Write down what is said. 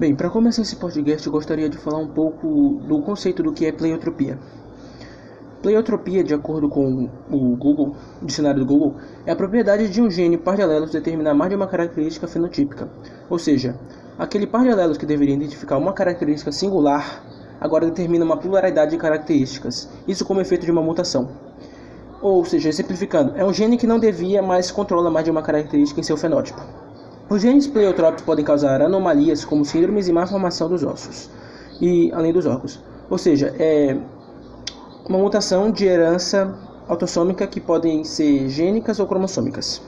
Bem, para começar esse podcast, eu gostaria de falar um pouco do conceito do que é pleiotropia. Pleiotropia, de acordo com o Google, o dicionário do Google, é a propriedade de um gene par de alelos determinar mais de uma característica fenotípica. Ou seja, aquele par de alelos que deveria identificar uma característica singular, agora determina uma pluralidade de características, isso como efeito de uma mutação. Ou seja, simplificando, é um gene que não devia, mas controla mais de uma característica em seu fenótipo. Os genes pleiotrópicos podem causar anomalias como síndromes e má formação dos ossos, e além dos órgãos. Ou seja, é uma mutação de herança autossômica que podem ser gênicas ou cromossômicas.